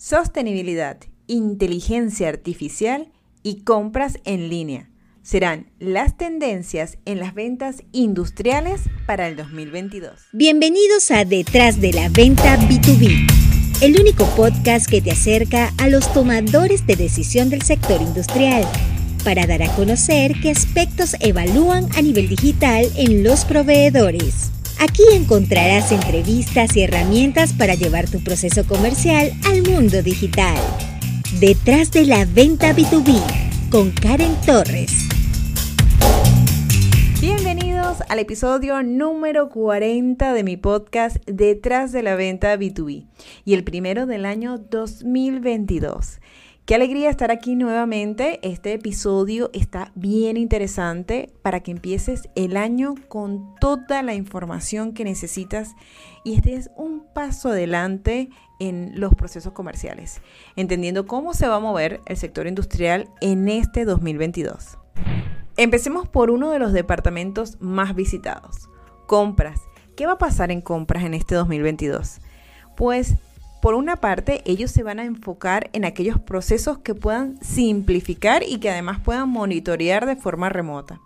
Sostenibilidad, inteligencia artificial y compras en línea serán las tendencias en las ventas industriales para el 2022. Bienvenidos a Detrás de la Venta B2B, el único podcast que te acerca a los tomadores de decisión del sector industrial para dar a conocer qué aspectos evalúan a nivel digital en los proveedores. Aquí encontrarás entrevistas y herramientas para llevar tu proceso comercial al mundo digital. Detrás de la venta B2B con Karen Torres. Bienvenidos al episodio número 40 de mi podcast Detrás de la venta B2B y el primero del año 2022. Qué alegría estar aquí nuevamente. Este episodio está bien interesante para que empieces el año con toda la información que necesitas y este es un paso adelante en los procesos comerciales, entendiendo cómo se va a mover el sector industrial en este 2022. Empecemos por uno de los departamentos más visitados, compras. ¿Qué va a pasar en compras en este 2022? Pues por una parte, ellos se van a enfocar en aquellos procesos que puedan simplificar y que además puedan monitorear de forma remota.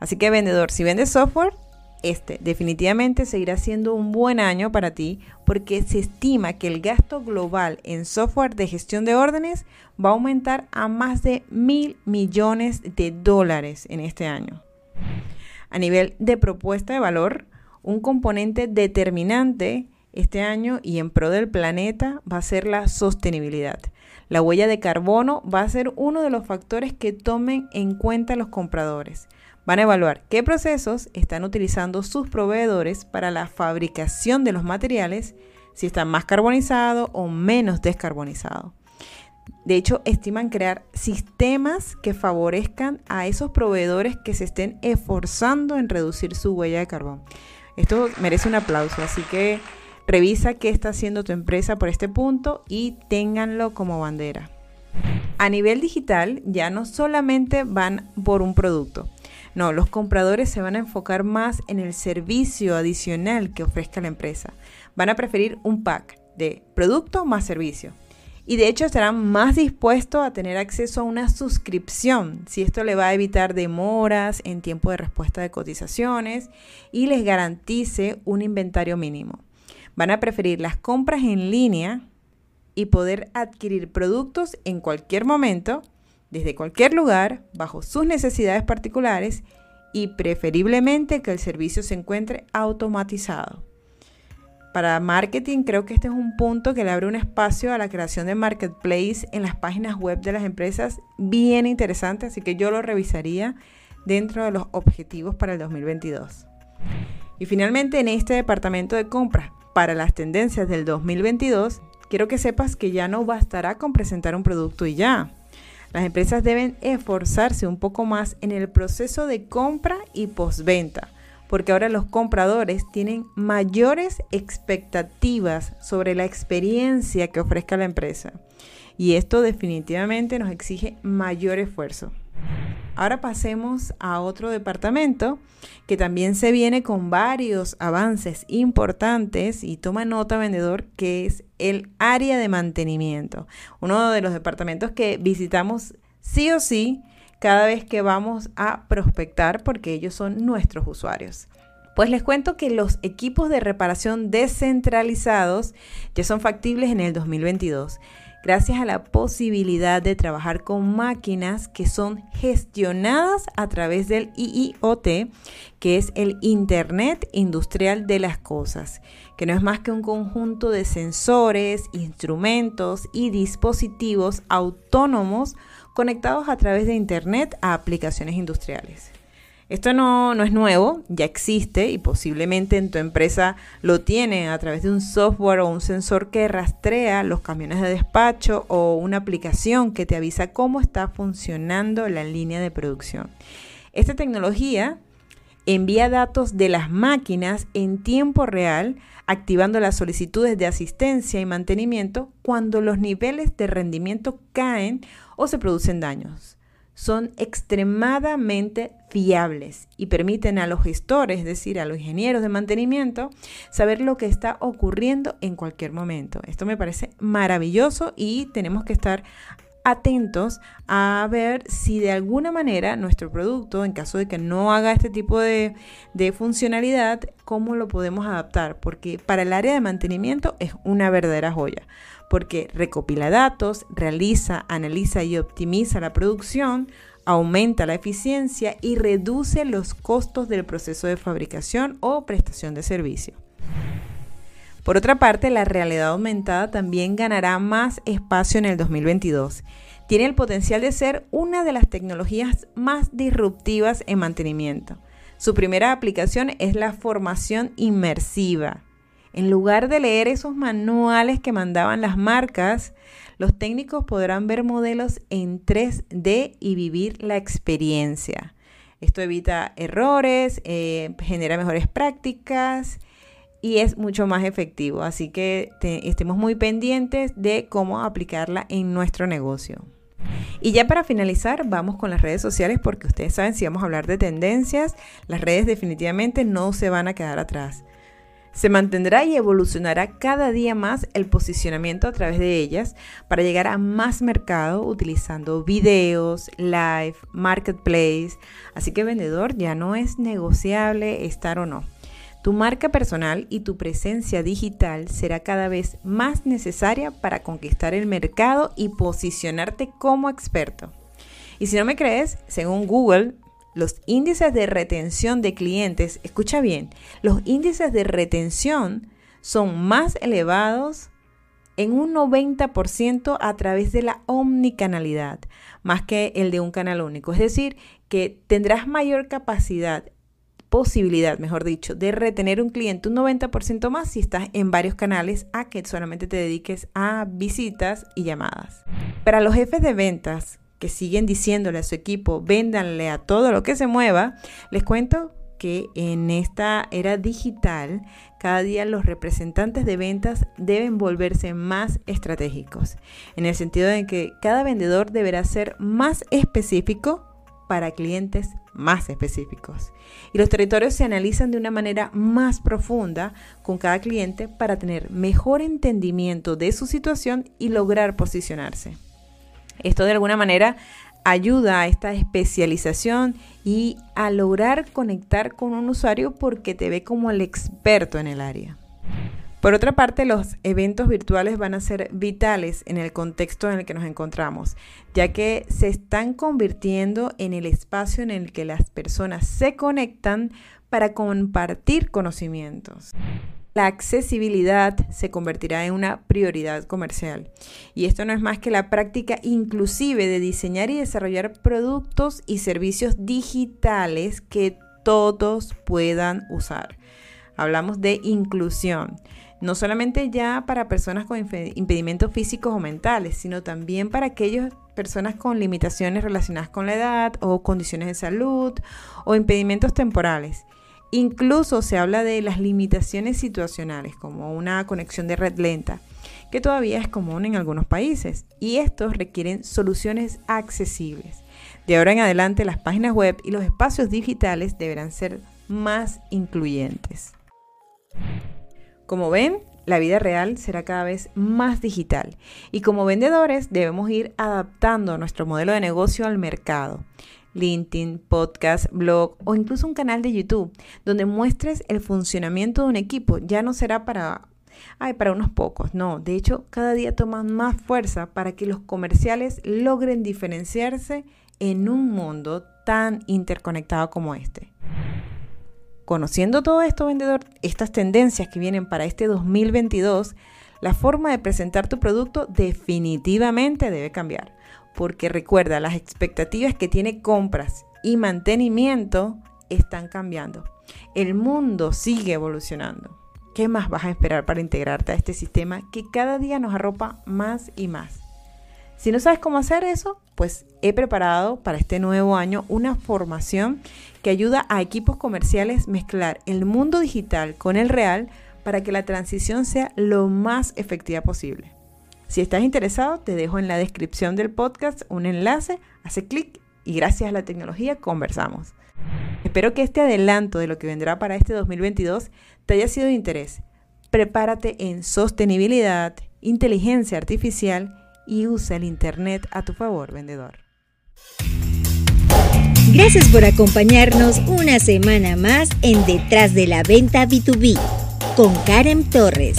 Así que vendedor, si vendes software, este definitivamente seguirá siendo un buen año para ti porque se estima que el gasto global en software de gestión de órdenes va a aumentar a más de mil millones de dólares en este año. A nivel de propuesta de valor, un componente determinante este año y en pro del planeta va a ser la sostenibilidad. La huella de carbono va a ser uno de los factores que tomen en cuenta los compradores. Van a evaluar qué procesos están utilizando sus proveedores para la fabricación de los materiales, si están más carbonizados o menos descarbonizados. De hecho, estiman crear sistemas que favorezcan a esos proveedores que se estén esforzando en reducir su huella de carbón. Esto merece un aplauso, así que Revisa qué está haciendo tu empresa por este punto y ténganlo como bandera. A nivel digital, ya no solamente van por un producto. No, los compradores se van a enfocar más en el servicio adicional que ofrezca la empresa. Van a preferir un pack de producto más servicio. Y de hecho estarán más dispuestos a tener acceso a una suscripción, si esto le va a evitar demoras en tiempo de respuesta de cotizaciones y les garantice un inventario mínimo. Van a preferir las compras en línea y poder adquirir productos en cualquier momento, desde cualquier lugar, bajo sus necesidades particulares y preferiblemente que el servicio se encuentre automatizado. Para marketing creo que este es un punto que le abre un espacio a la creación de marketplace en las páginas web de las empresas bien interesante, así que yo lo revisaría dentro de los objetivos para el 2022. Y finalmente en este departamento de compras, para las tendencias del 2022, quiero que sepas que ya no bastará con presentar un producto y ya. Las empresas deben esforzarse un poco más en el proceso de compra y postventa, porque ahora los compradores tienen mayores expectativas sobre la experiencia que ofrezca la empresa. Y esto definitivamente nos exige mayor esfuerzo. Ahora pasemos a otro departamento que también se viene con varios avances importantes y toma nota vendedor que es el área de mantenimiento. Uno de los departamentos que visitamos sí o sí cada vez que vamos a prospectar porque ellos son nuestros usuarios. Pues les cuento que los equipos de reparación descentralizados ya son factibles en el 2022 gracias a la posibilidad de trabajar con máquinas que son gestionadas a través del IIoT, que es el Internet Industrial de las Cosas, que no es más que un conjunto de sensores, instrumentos y dispositivos autónomos conectados a través de Internet a aplicaciones industriales. Esto no, es nuevo, ya existe y posiblemente en tu empresa lo tiene a través de un software o un sensor que rastrea los camiones de despacho o una aplicación que te avisa cómo está funcionando la línea de producción. Esta tecnología envía datos de las máquinas en tiempo real, activando las solicitudes de asistencia y mantenimiento cuando los niveles de rendimiento caen o se producen daños. Son extremadamente fiables y permiten a los gestores, es decir, a los ingenieros de mantenimiento, saber lo que está ocurriendo en cualquier momento. Esto me parece maravilloso y tenemos que estar atentos a ver si de alguna manera nuestro producto, en caso de que no haga este tipo de, de, funcionalidad, cómo lo podemos adaptar, porque para el área de mantenimiento es una verdadera joya porque recopila datos, realiza, analiza y optimiza la producción, aumenta la eficiencia y reduce los costos del proceso de fabricación o prestación de servicio. Por otra parte, la realidad aumentada también ganará más espacio en el 2022. Tiene el potencial de ser una de las tecnologías más disruptivas en mantenimiento. Su primera aplicación es la formación inmersiva, en lugar de leer esos manuales que mandaban las marcas, los técnicos podrán ver modelos en 3D y vivir la experiencia. Esto evita errores, eh, genera mejores prácticas y es mucho más efectivo. Así que estemos muy pendientes de cómo aplicarla en nuestro negocio. Y ya para finalizar, vamos con las redes sociales porque ustedes saben si vamos a hablar de tendencias, las redes definitivamente no se van a quedar atrás. Se mantendrá y evolucionará cada día más el posicionamiento a través de ellas para llegar a más mercado utilizando videos, live, marketplace. Así que vendedor ya no es negociable estar o no. Tu marca personal y tu presencia digital será cada vez más necesaria para conquistar el mercado y posicionarte como experto. Y si no me crees, según Google, los índices de retención de clientes, escucha bien, los índices de retención son más elevados en un 90% a través de la omnicanalidad, más que el de un canal único. Es decir, que tendrás mayor capacidad, posibilidad, mejor dicho, de retener un cliente un 90% más si estás en varios canales a que solamente te dediques a visitas y llamadas. Para los jefes de ventas, que siguen diciéndole a su equipo, véndanle a todo lo que se mueva, les cuento que en esta era digital, cada día los representantes de ventas deben volverse más estratégicos, en el sentido de que cada vendedor deberá ser más específico para clientes más específicos. Y los territorios se analizan de una manera más profunda con cada cliente para tener mejor entendimiento de su situación y lograr posicionarse. Esto de alguna manera ayuda a esta especialización y a lograr conectar con un usuario porque te ve como el experto en el área. Por otra parte, los eventos virtuales van a ser vitales en el contexto en el que nos encontramos, ya que se están convirtiendo en el espacio en el que las personas se conectan para compartir conocimientos la accesibilidad se convertirá en una prioridad comercial. Y esto no es más que la práctica inclusive de diseñar y desarrollar productos y servicios digitales que todos puedan usar. Hablamos de inclusión, no solamente ya para personas con impedimentos físicos o mentales, sino también para aquellas personas con limitaciones relacionadas con la edad o condiciones de salud o impedimentos temporales. Incluso se habla de las limitaciones situacionales, como una conexión de red lenta, que todavía es común en algunos países, y estos requieren soluciones accesibles. De ahora en adelante, las páginas web y los espacios digitales deberán ser más incluyentes. Como ven, la vida real será cada vez más digital y como vendedores debemos ir adaptando nuestro modelo de negocio al mercado. LinkedIn, podcast, blog o incluso un canal de YouTube donde muestres el funcionamiento de un equipo. Ya no será para, ay, para unos pocos, no. De hecho, cada día toman más fuerza para que los comerciales logren diferenciarse en un mundo tan interconectado como este. Conociendo todo esto, vendedor, estas tendencias que vienen para este 2022, la forma de presentar tu producto definitivamente debe cambiar porque recuerda, las expectativas que tiene compras y mantenimiento están cambiando. El mundo sigue evolucionando. ¿Qué más vas a esperar para integrarte a este sistema que cada día nos arropa más y más? Si no sabes cómo hacer eso, pues he preparado para este nuevo año una formación que ayuda a equipos comerciales mezclar el mundo digital con el real para que la transición sea lo más efectiva posible. Si estás interesado, te dejo en la descripción del podcast un enlace, hace clic y gracias a la tecnología conversamos. Espero que este adelanto de lo que vendrá para este 2022 te haya sido de interés. Prepárate en sostenibilidad, inteligencia artificial y usa el Internet a tu favor, vendedor. Gracias por acompañarnos una semana más en Detrás de la Venta B2B con Karen Torres.